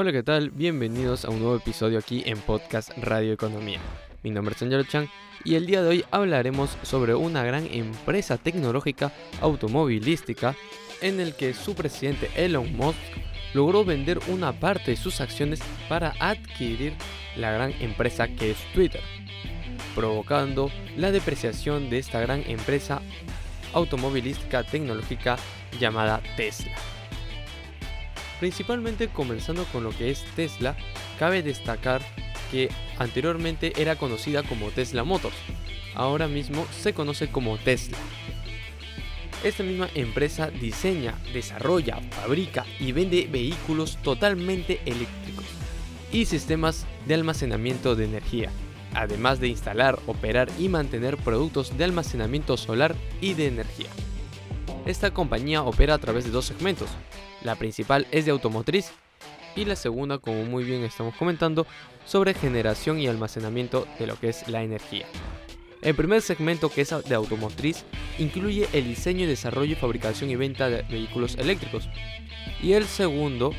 Hola, ¿qué tal? Bienvenidos a un nuevo episodio aquí en Podcast Radio Economía. Mi nombre es Angelo Chan y el día de hoy hablaremos sobre una gran empresa tecnológica automovilística en el que su presidente Elon Musk logró vender una parte de sus acciones para adquirir la gran empresa que es Twitter, provocando la depreciación de esta gran empresa automovilística tecnológica llamada Tesla. Principalmente comenzando con lo que es Tesla, cabe destacar que anteriormente era conocida como Tesla Motors, ahora mismo se conoce como Tesla. Esta misma empresa diseña, desarrolla, fabrica y vende vehículos totalmente eléctricos y sistemas de almacenamiento de energía, además de instalar, operar y mantener productos de almacenamiento solar y de energía. Esta compañía opera a través de dos segmentos. La principal es de automotriz y la segunda, como muy bien estamos comentando, sobre generación y almacenamiento de lo que es la energía. El primer segmento, que es de automotriz, incluye el diseño, desarrollo, fabricación y venta de vehículos eléctricos. Y el segundo,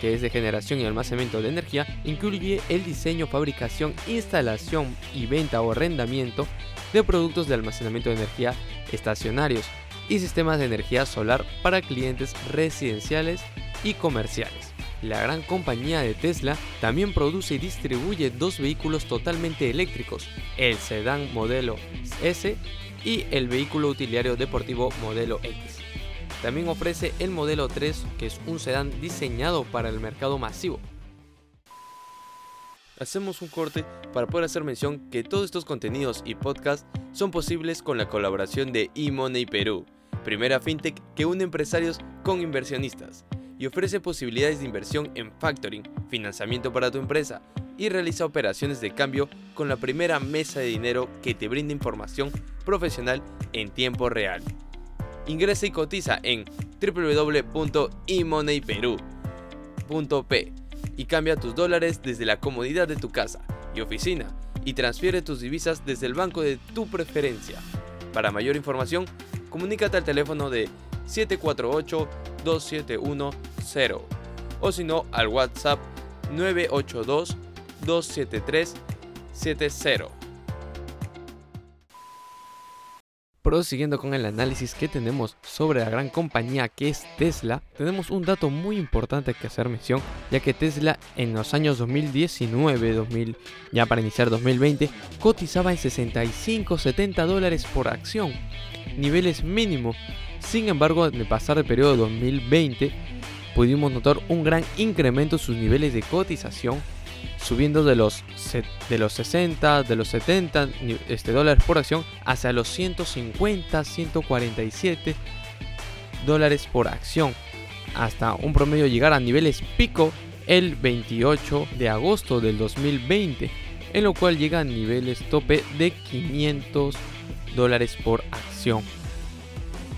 que es de generación y almacenamiento de energía, incluye el diseño, fabricación, instalación y venta o arrendamiento de productos de almacenamiento de energía estacionarios y sistemas de energía solar para clientes residenciales y comerciales. La gran compañía de Tesla también produce y distribuye dos vehículos totalmente eléctricos, el sedán modelo S y el vehículo utilitario deportivo modelo X. También ofrece el modelo 3, que es un sedán diseñado para el mercado masivo. Hacemos un corte para poder hacer mención que todos estos contenidos y podcasts son posibles con la colaboración de eMoney Perú, primera fintech que une empresarios con inversionistas y ofrece posibilidades de inversión en factoring, financiamiento para tu empresa y realiza operaciones de cambio con la primera mesa de dinero que te brinda información profesional en tiempo real. Ingresa y cotiza en www.emoneyperu.p y cambia tus dólares desde la comodidad de tu casa y oficina y transfiere tus divisas desde el banco de tu preferencia. Para mayor información, comunícate al teléfono de 748-2710 o si no al WhatsApp 982-273-70. Prosiguiendo con el análisis que tenemos sobre la gran compañía que es Tesla, tenemos un dato muy importante que hacer mención, ya que Tesla en los años 2019, 2000, ya para iniciar 2020, cotizaba en 65-70 dólares por acción, niveles mínimos. Sin embargo, el pasar del periodo 2020, pudimos notar un gran incremento en sus niveles de cotización, subiendo de los, de los 60, de los 70 este, dólares por acción hacia los 150, 147 dólares por acción, hasta un promedio llegar a niveles pico el 28 de agosto del 2020, en lo cual llega a niveles tope de 500 dólares por acción.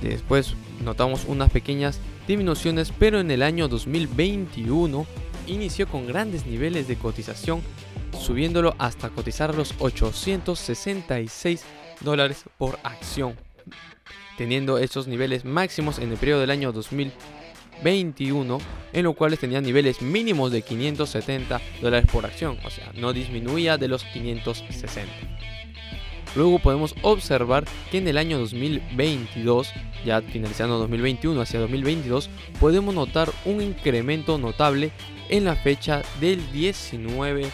Después notamos unas pequeñas disminuciones, pero en el año 2021 inició con grandes niveles de cotización, subiéndolo hasta cotizar los 866 dólares por acción, teniendo esos niveles máximos en el periodo del año 2021, en los cuales tenía niveles mínimos de 570 dólares por acción, o sea, no disminuía de los 560. Luego podemos observar que en el año 2022, ya finalizando 2021 hacia 2022, podemos notar un incremento notable en la fecha del 19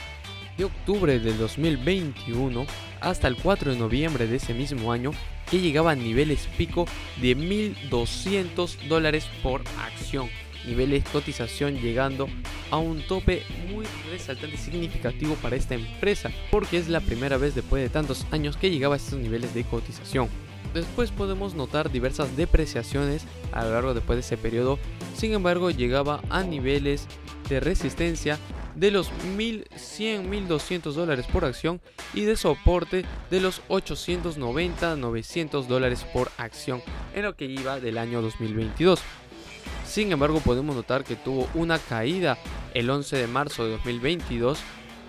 de octubre del 2021 hasta el 4 de noviembre de ese mismo año que llegaba a niveles pico de 1.200 dólares por acción niveles cotización llegando a un tope muy resaltante y significativo para esta empresa porque es la primera vez después de tantos años que llegaba a estos niveles de cotización. Después podemos notar diversas depreciaciones a lo largo después de ese periodo, sin embargo llegaba a niveles de resistencia de los 1100-1200 dólares por acción y de soporte de los 890-900 dólares por acción en lo que iba del año 2022. Sin embargo, podemos notar que tuvo una caída el 11 de marzo de 2022,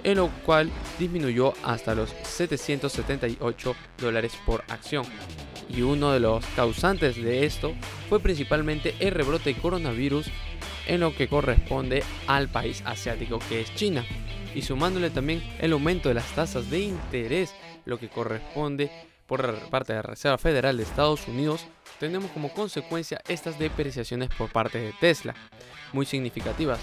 en lo cual disminuyó hasta los 778 dólares por acción. Y uno de los causantes de esto fue principalmente el rebrote coronavirus en lo que corresponde al país asiático que es China. Y sumándole también el aumento de las tasas de interés, lo que corresponde por parte de la Reserva Federal de Estados Unidos, tenemos como consecuencia estas depreciaciones por parte de Tesla, muy significativas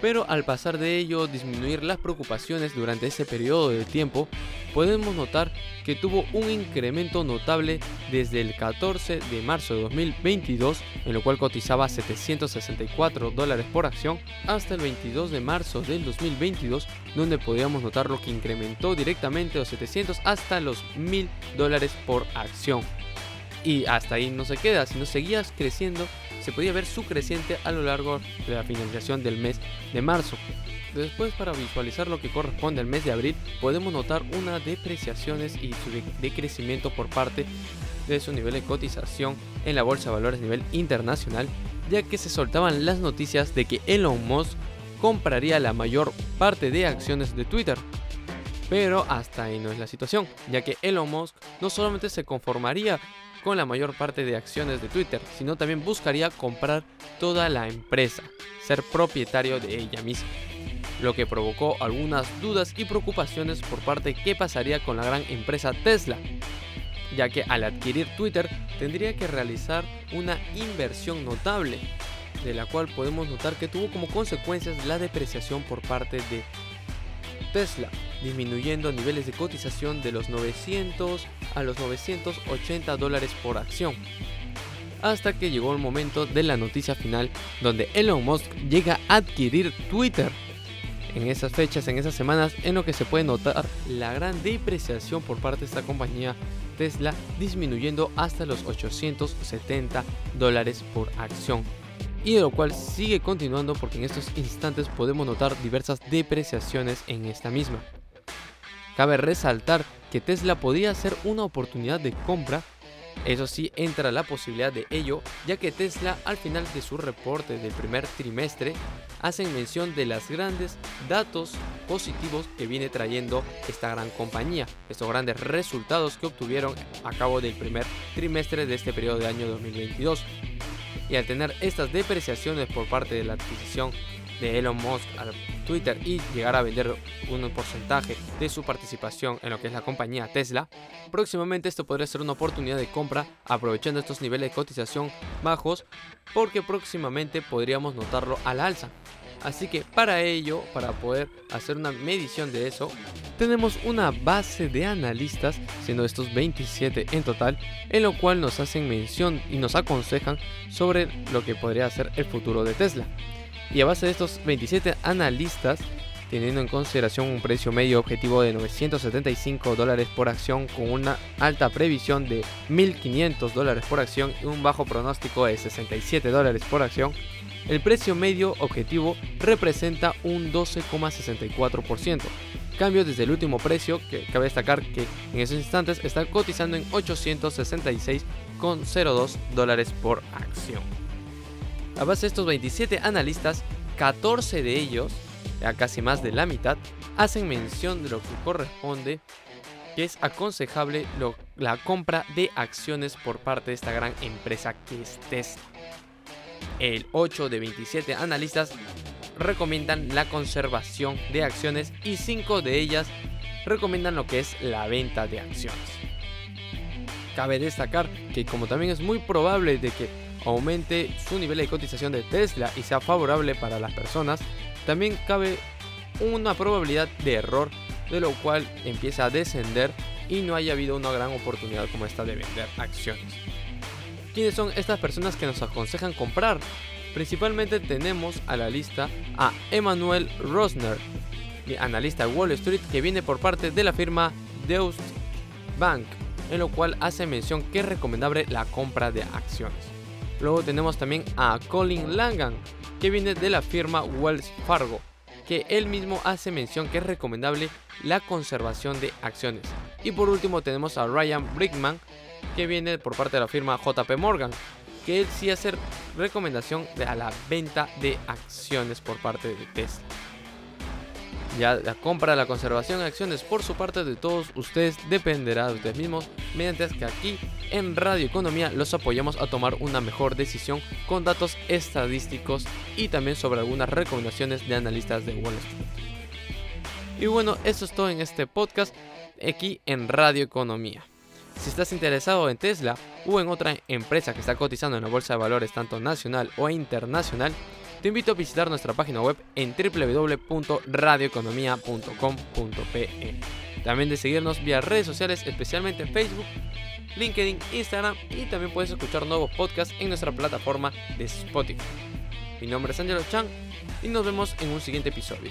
pero al pasar de ello disminuir las preocupaciones durante ese periodo de tiempo, podemos notar que tuvo un incremento notable desde el 14 de marzo de 2022, en lo cual cotizaba 764 dólares por acción, hasta el 22 de marzo del 2022, donde podíamos notar lo que incrementó directamente los 700 hasta los 1000 dólares por acción. Y hasta ahí no se queda, sino seguías creciendo se podía ver su creciente a lo largo de la finalización del mes de marzo. Después para visualizar lo que corresponde al mes de abril podemos notar unas depreciaciones y su decrecimiento por parte de su nivel de cotización en la bolsa de valores a nivel internacional ya que se soltaban las noticias de que Elon Musk compraría la mayor parte de acciones de Twitter. Pero hasta ahí no es la situación, ya que Elon Musk no solamente se conformaría con la mayor parte de acciones de Twitter, sino también buscaría comprar toda la empresa, ser propietario de ella misma, lo que provocó algunas dudas y preocupaciones por parte de qué pasaría con la gran empresa Tesla, ya que al adquirir Twitter tendría que realizar una inversión notable, de la cual podemos notar que tuvo como consecuencias la depreciación por parte de Tesla, disminuyendo niveles de cotización de los 900 a los 980 dólares por acción. Hasta que llegó el momento de la noticia final donde Elon Musk llega a adquirir Twitter. En esas fechas, en esas semanas, en lo que se puede notar la gran depreciación por parte de esta compañía Tesla, disminuyendo hasta los 870 dólares por acción y de lo cual sigue continuando porque en estos instantes podemos notar diversas depreciaciones en esta misma. Cabe resaltar que Tesla podría ser una oportunidad de compra, eso sí entra la posibilidad de ello, ya que Tesla al final de su reporte del primer trimestre hacen mención de los grandes datos positivos que viene trayendo esta gran compañía, estos grandes resultados que obtuvieron a cabo del primer trimestre de este periodo de año 2022 y al tener estas depreciaciones por parte de la adquisición de Elon Musk a Twitter y llegar a vender un porcentaje de su participación en lo que es la compañía Tesla, próximamente esto podría ser una oportunidad de compra aprovechando estos niveles de cotización bajos porque próximamente podríamos notarlo al alza. Así que para ello, para poder hacer una medición de eso, tenemos una base de analistas, siendo estos 27 en total, en lo cual nos hacen mención y nos aconsejan sobre lo que podría ser el futuro de Tesla. Y a base de estos 27 analistas, teniendo en consideración un precio medio objetivo de 975 dólares por acción con una alta previsión de 1500 dólares por acción y un bajo pronóstico de 67 dólares por acción, el precio medio objetivo representa un 12,64%. Cambio desde el último precio, que cabe destacar que en esos instantes está cotizando en 866,02 dólares por acción. A base de estos 27 analistas, 14 de ellos, ya casi más de la mitad, hacen mención de lo que corresponde que es aconsejable la compra de acciones por parte de esta gran empresa que es Tesla. El 8 de 27 analistas recomiendan la conservación de acciones y 5 de ellas recomiendan lo que es la venta de acciones. Cabe destacar que como también es muy probable de que aumente su nivel de cotización de Tesla y sea favorable para las personas, también cabe una probabilidad de error de lo cual empieza a descender y no haya habido una gran oportunidad como esta de vender acciones. ¿Quiénes son estas personas que nos aconsejan comprar? Principalmente tenemos a la lista a Emmanuel Rosner, analista de Wall Street que viene por parte de la firma Deus Bank, en lo cual hace mención que es recomendable la compra de acciones. Luego tenemos también a Colin Langan, que viene de la firma Wells Fargo, que él mismo hace mención que es recomendable la conservación de acciones. Y por último tenemos a Ryan Brickman, que viene por parte de la firma JP Morgan, que él sí hace recomendación a la venta de acciones por parte de Tesla. Ya la compra, la conservación de acciones por su parte de todos ustedes dependerá de ustedes mismos, mediante que aquí en Radio Economía los apoyamos a tomar una mejor decisión con datos estadísticos y también sobre algunas recomendaciones de analistas de Wall Street. Y bueno, eso es todo en este podcast aquí en Radio Economía. Si estás interesado en Tesla o en otra empresa que está cotizando en la bolsa de valores tanto nacional o internacional, te invito a visitar nuestra página web en www.radioeconomia.com.pe. También de seguirnos vía redes sociales, especialmente en Facebook, LinkedIn, Instagram y también puedes escuchar nuevos podcasts en nuestra plataforma de Spotify. Mi nombre es Angelo Chan y nos vemos en un siguiente episodio.